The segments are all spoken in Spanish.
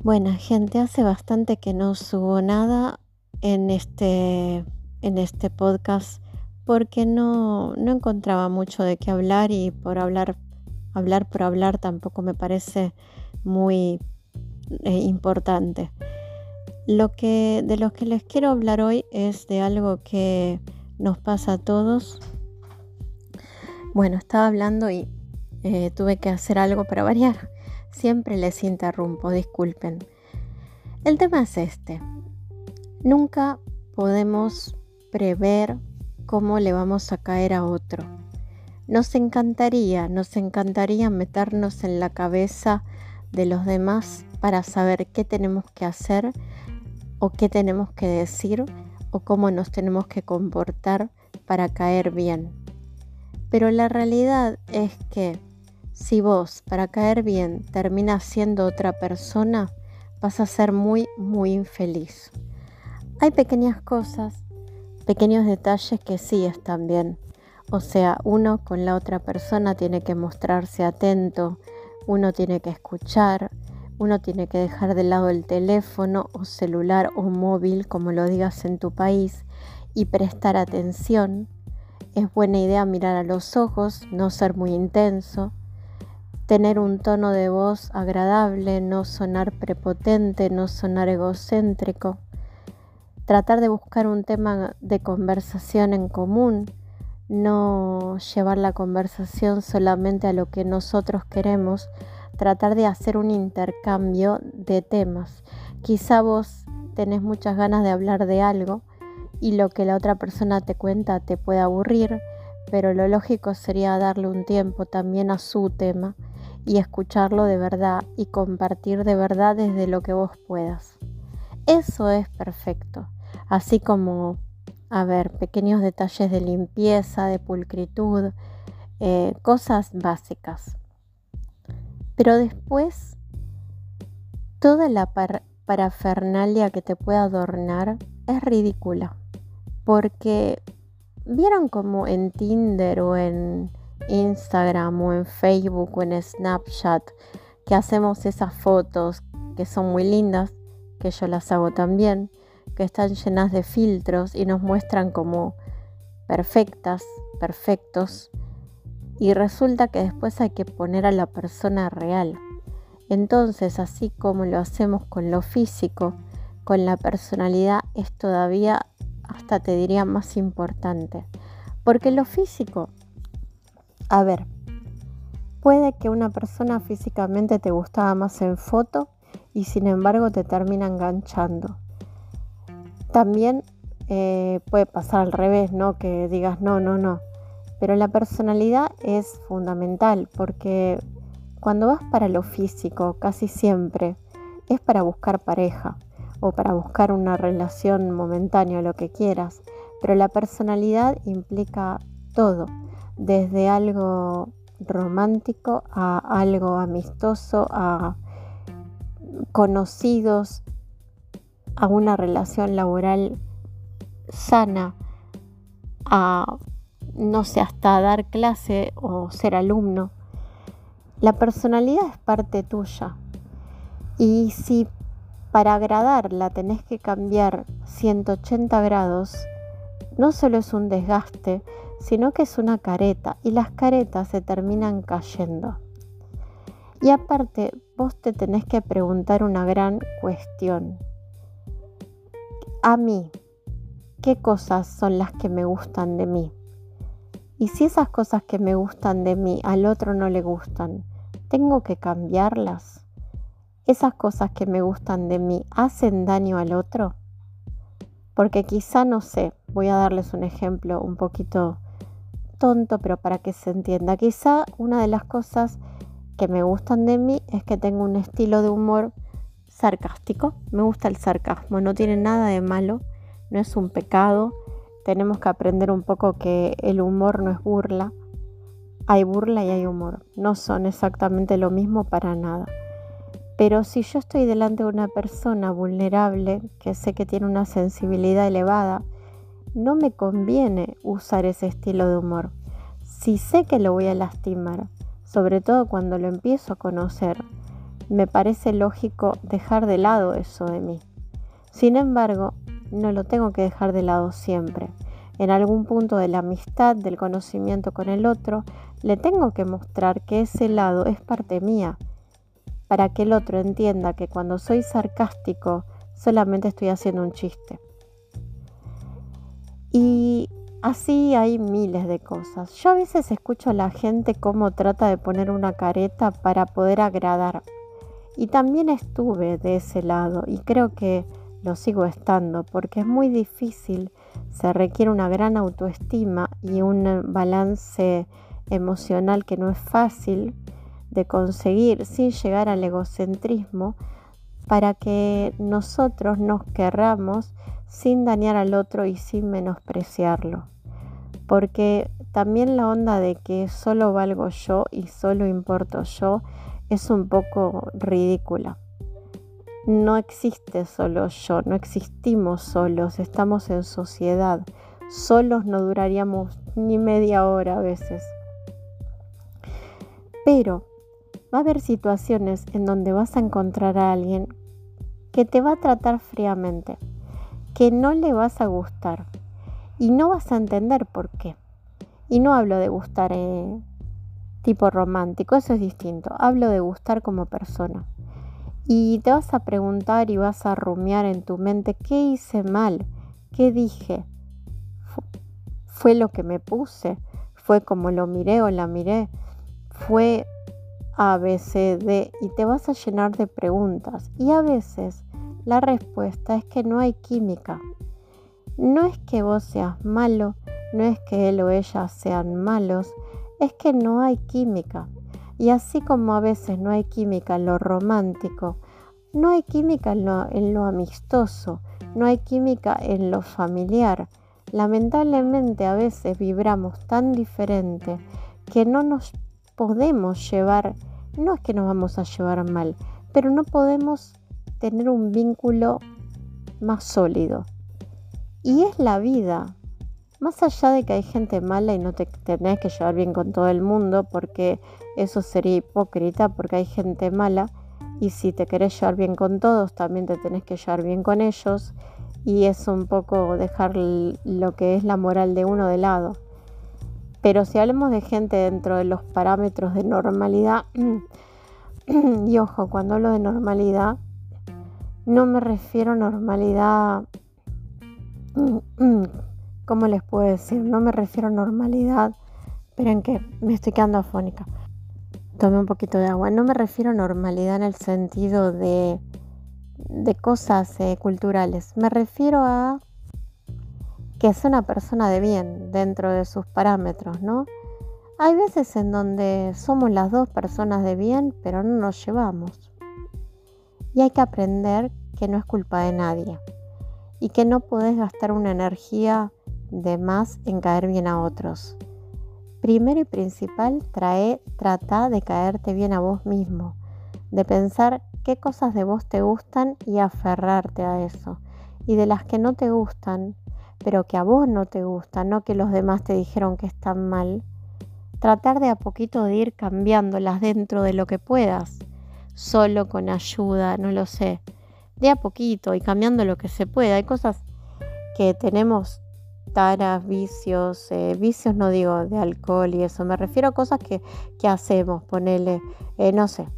Buena gente, hace bastante que no subo nada en este, en este podcast porque no, no encontraba mucho de qué hablar y por hablar, hablar por hablar tampoco me parece muy eh, importante. Lo que, de lo que les quiero hablar hoy es de algo que nos pasa a todos. Bueno, estaba hablando y eh, tuve que hacer algo para variar Siempre les interrumpo, disculpen. El tema es este. Nunca podemos prever cómo le vamos a caer a otro. Nos encantaría, nos encantaría meternos en la cabeza de los demás para saber qué tenemos que hacer o qué tenemos que decir o cómo nos tenemos que comportar para caer bien. Pero la realidad es que si vos, para caer bien, terminas siendo otra persona, vas a ser muy, muy infeliz. Hay pequeñas cosas, pequeños detalles que sí están bien. O sea, uno con la otra persona tiene que mostrarse atento, uno tiene que escuchar, uno tiene que dejar de lado el teléfono o celular o móvil, como lo digas en tu país, y prestar atención. Es buena idea mirar a los ojos, no ser muy intenso tener un tono de voz agradable, no sonar prepotente, no sonar egocéntrico, tratar de buscar un tema de conversación en común, no llevar la conversación solamente a lo que nosotros queremos, tratar de hacer un intercambio de temas. Quizá vos tenés muchas ganas de hablar de algo y lo que la otra persona te cuenta te puede aburrir, pero lo lógico sería darle un tiempo también a su tema y escucharlo de verdad y compartir de verdad desde lo que vos puedas. Eso es perfecto, así como, a ver, pequeños detalles de limpieza, de pulcritud, eh, cosas básicas. Pero después, toda la parafernalia que te pueda adornar es ridícula, porque vieron como en Tinder o en Instagram o en Facebook o en Snapchat que hacemos esas fotos que son muy lindas, que yo las hago también, que están llenas de filtros y nos muestran como perfectas, perfectos, y resulta que después hay que poner a la persona real. Entonces, así como lo hacemos con lo físico, con la personalidad es todavía, hasta te diría, más importante. Porque lo físico a ver, puede que una persona físicamente te gustaba más en foto y sin embargo te termina enganchando. También eh, puede pasar al revés, ¿no? Que digas no, no, no. Pero la personalidad es fundamental porque cuando vas para lo físico, casi siempre es para buscar pareja o para buscar una relación momentánea, lo que quieras. Pero la personalidad implica todo desde algo romántico a algo amistoso, a conocidos, a una relación laboral sana, a, no sé, hasta dar clase o ser alumno. La personalidad es parte tuya. Y si para agradarla tenés que cambiar 180 grados, no solo es un desgaste, sino que es una careta y las caretas se terminan cayendo. Y aparte, vos te tenés que preguntar una gran cuestión. A mí, ¿qué cosas son las que me gustan de mí? Y si esas cosas que me gustan de mí al otro no le gustan, ¿tengo que cambiarlas? ¿Esas cosas que me gustan de mí hacen daño al otro? Porque quizá no sé, voy a darles un ejemplo un poquito tonto, pero para que se entienda. Quizá una de las cosas que me gustan de mí es que tengo un estilo de humor sarcástico. Me gusta el sarcasmo, no tiene nada de malo, no es un pecado. Tenemos que aprender un poco que el humor no es burla. Hay burla y hay humor. No son exactamente lo mismo para nada. Pero si yo estoy delante de una persona vulnerable, que sé que tiene una sensibilidad elevada, no me conviene usar ese estilo de humor. Si sé que lo voy a lastimar, sobre todo cuando lo empiezo a conocer, me parece lógico dejar de lado eso de mí. Sin embargo, no lo tengo que dejar de lado siempre. En algún punto de la amistad, del conocimiento con el otro, le tengo que mostrar que ese lado es parte mía, para que el otro entienda que cuando soy sarcástico solamente estoy haciendo un chiste. Y así hay miles de cosas. Yo a veces escucho a la gente cómo trata de poner una careta para poder agradar. Y también estuve de ese lado y creo que lo sigo estando porque es muy difícil, se requiere una gran autoestima y un balance emocional que no es fácil de conseguir sin llegar al egocentrismo para que nosotros nos querramos sin dañar al otro y sin menospreciarlo. Porque también la onda de que solo valgo yo y solo importo yo es un poco ridícula. No existe solo yo, no existimos solos, estamos en sociedad. Solos no duraríamos ni media hora a veces. Pero va a haber situaciones en donde vas a encontrar a alguien que te va a tratar fríamente, que no le vas a gustar y no vas a entender por qué. Y no hablo de gustar eh, tipo romántico, eso es distinto. Hablo de gustar como persona. Y te vas a preguntar y vas a rumiar en tu mente qué hice mal, qué dije. ¿Fue lo que me puse? ¿Fue como lo miré o la miré? ¿Fue a, B, C, D y te vas a llenar de preguntas. Y a veces la respuesta es que no hay química. No es que vos seas malo, no es que él o ella sean malos, es que no hay química. Y así como a veces no hay química en lo romántico, no hay química en lo, en lo amistoso, no hay química en lo familiar. Lamentablemente a veces vibramos tan diferente que no nos podemos llevar no es que nos vamos a llevar mal, pero no podemos tener un vínculo más sólido. Y es la vida. Más allá de que hay gente mala y no te tenés que llevar bien con todo el mundo, porque eso sería hipócrita, porque hay gente mala, y si te querés llevar bien con todos, también te tenés que llevar bien con ellos, y es un poco dejar lo que es la moral de uno de lado. Pero si hablemos de gente dentro de los parámetros de normalidad, y ojo, cuando hablo de normalidad, no me refiero a normalidad, ¿cómo les puedo decir? No me refiero a normalidad, esperen que me estoy quedando afónica. Tome un poquito de agua. No me refiero a normalidad en el sentido de, de cosas eh, culturales. Me refiero a que es una persona de bien dentro de sus parámetros, ¿no? Hay veces en donde somos las dos personas de bien, pero no nos llevamos. Y hay que aprender que no es culpa de nadie y que no podés gastar una energía de más en caer bien a otros. Primero y principal, trae, trata de caerte bien a vos mismo, de pensar qué cosas de vos te gustan y aferrarte a eso. Y de las que no te gustan, pero que a vos no te gusta, no que los demás te dijeron que están mal, tratar de a poquito de ir cambiándolas dentro de lo que puedas, solo con ayuda, no lo sé, de a poquito y cambiando lo que se pueda. Hay cosas que tenemos taras, vicios, eh, vicios no digo de alcohol y eso, me refiero a cosas que, que hacemos, ponerle, eh, no sé,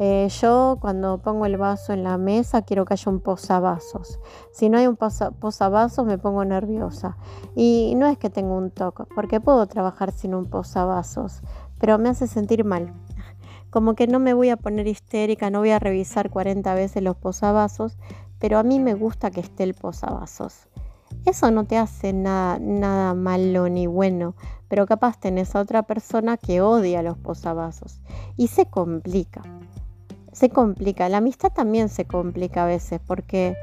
eh, yo cuando pongo el vaso en la mesa quiero que haya un posavasos. Si no hay un posavasos me pongo nerviosa. Y no es que tengo un toque, porque puedo trabajar sin un posavasos, pero me hace sentir mal. Como que no me voy a poner histérica, no voy a revisar 40 veces los posavasos, pero a mí me gusta que esté el posavasos. Eso no te hace nada, nada malo ni bueno, pero capaz tenés a otra persona que odia los posavasos y se complica se complica. La amistad también se complica a veces porque,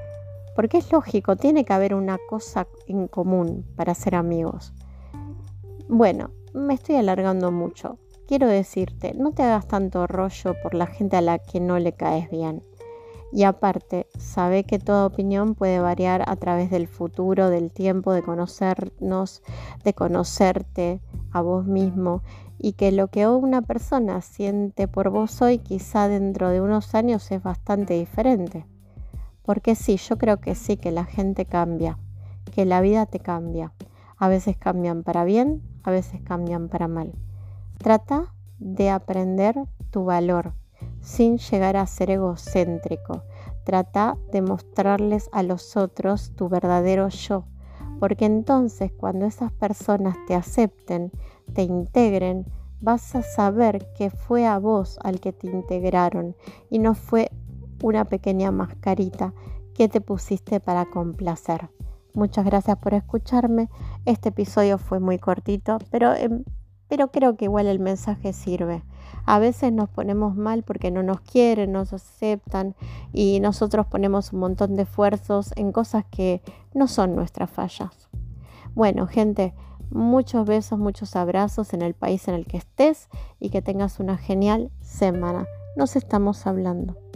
porque es lógico, tiene que haber una cosa en común para ser amigos. Bueno, me estoy alargando mucho. Quiero decirte, no te hagas tanto rollo por la gente a la que no le caes bien. Y aparte, sabe que toda opinión puede variar a través del futuro, del tiempo, de conocernos, de conocerte a vos mismo y que lo que una persona siente por vos hoy quizá dentro de unos años es bastante diferente. Porque sí, yo creo que sí, que la gente cambia, que la vida te cambia. A veces cambian para bien, a veces cambian para mal. Trata de aprender tu valor sin llegar a ser egocéntrico. Trata de mostrarles a los otros tu verdadero yo, porque entonces cuando esas personas te acepten, te integren, vas a saber que fue a vos al que te integraron y no fue una pequeña mascarita que te pusiste para complacer. Muchas gracias por escucharme. Este episodio fue muy cortito, pero, em, pero creo que igual el mensaje sirve. A veces nos ponemos mal porque no nos quieren, nos aceptan y nosotros ponemos un montón de esfuerzos en cosas que no son nuestras fallas. Bueno, gente, muchos besos, muchos abrazos en el país en el que estés y que tengas una genial semana. Nos estamos hablando.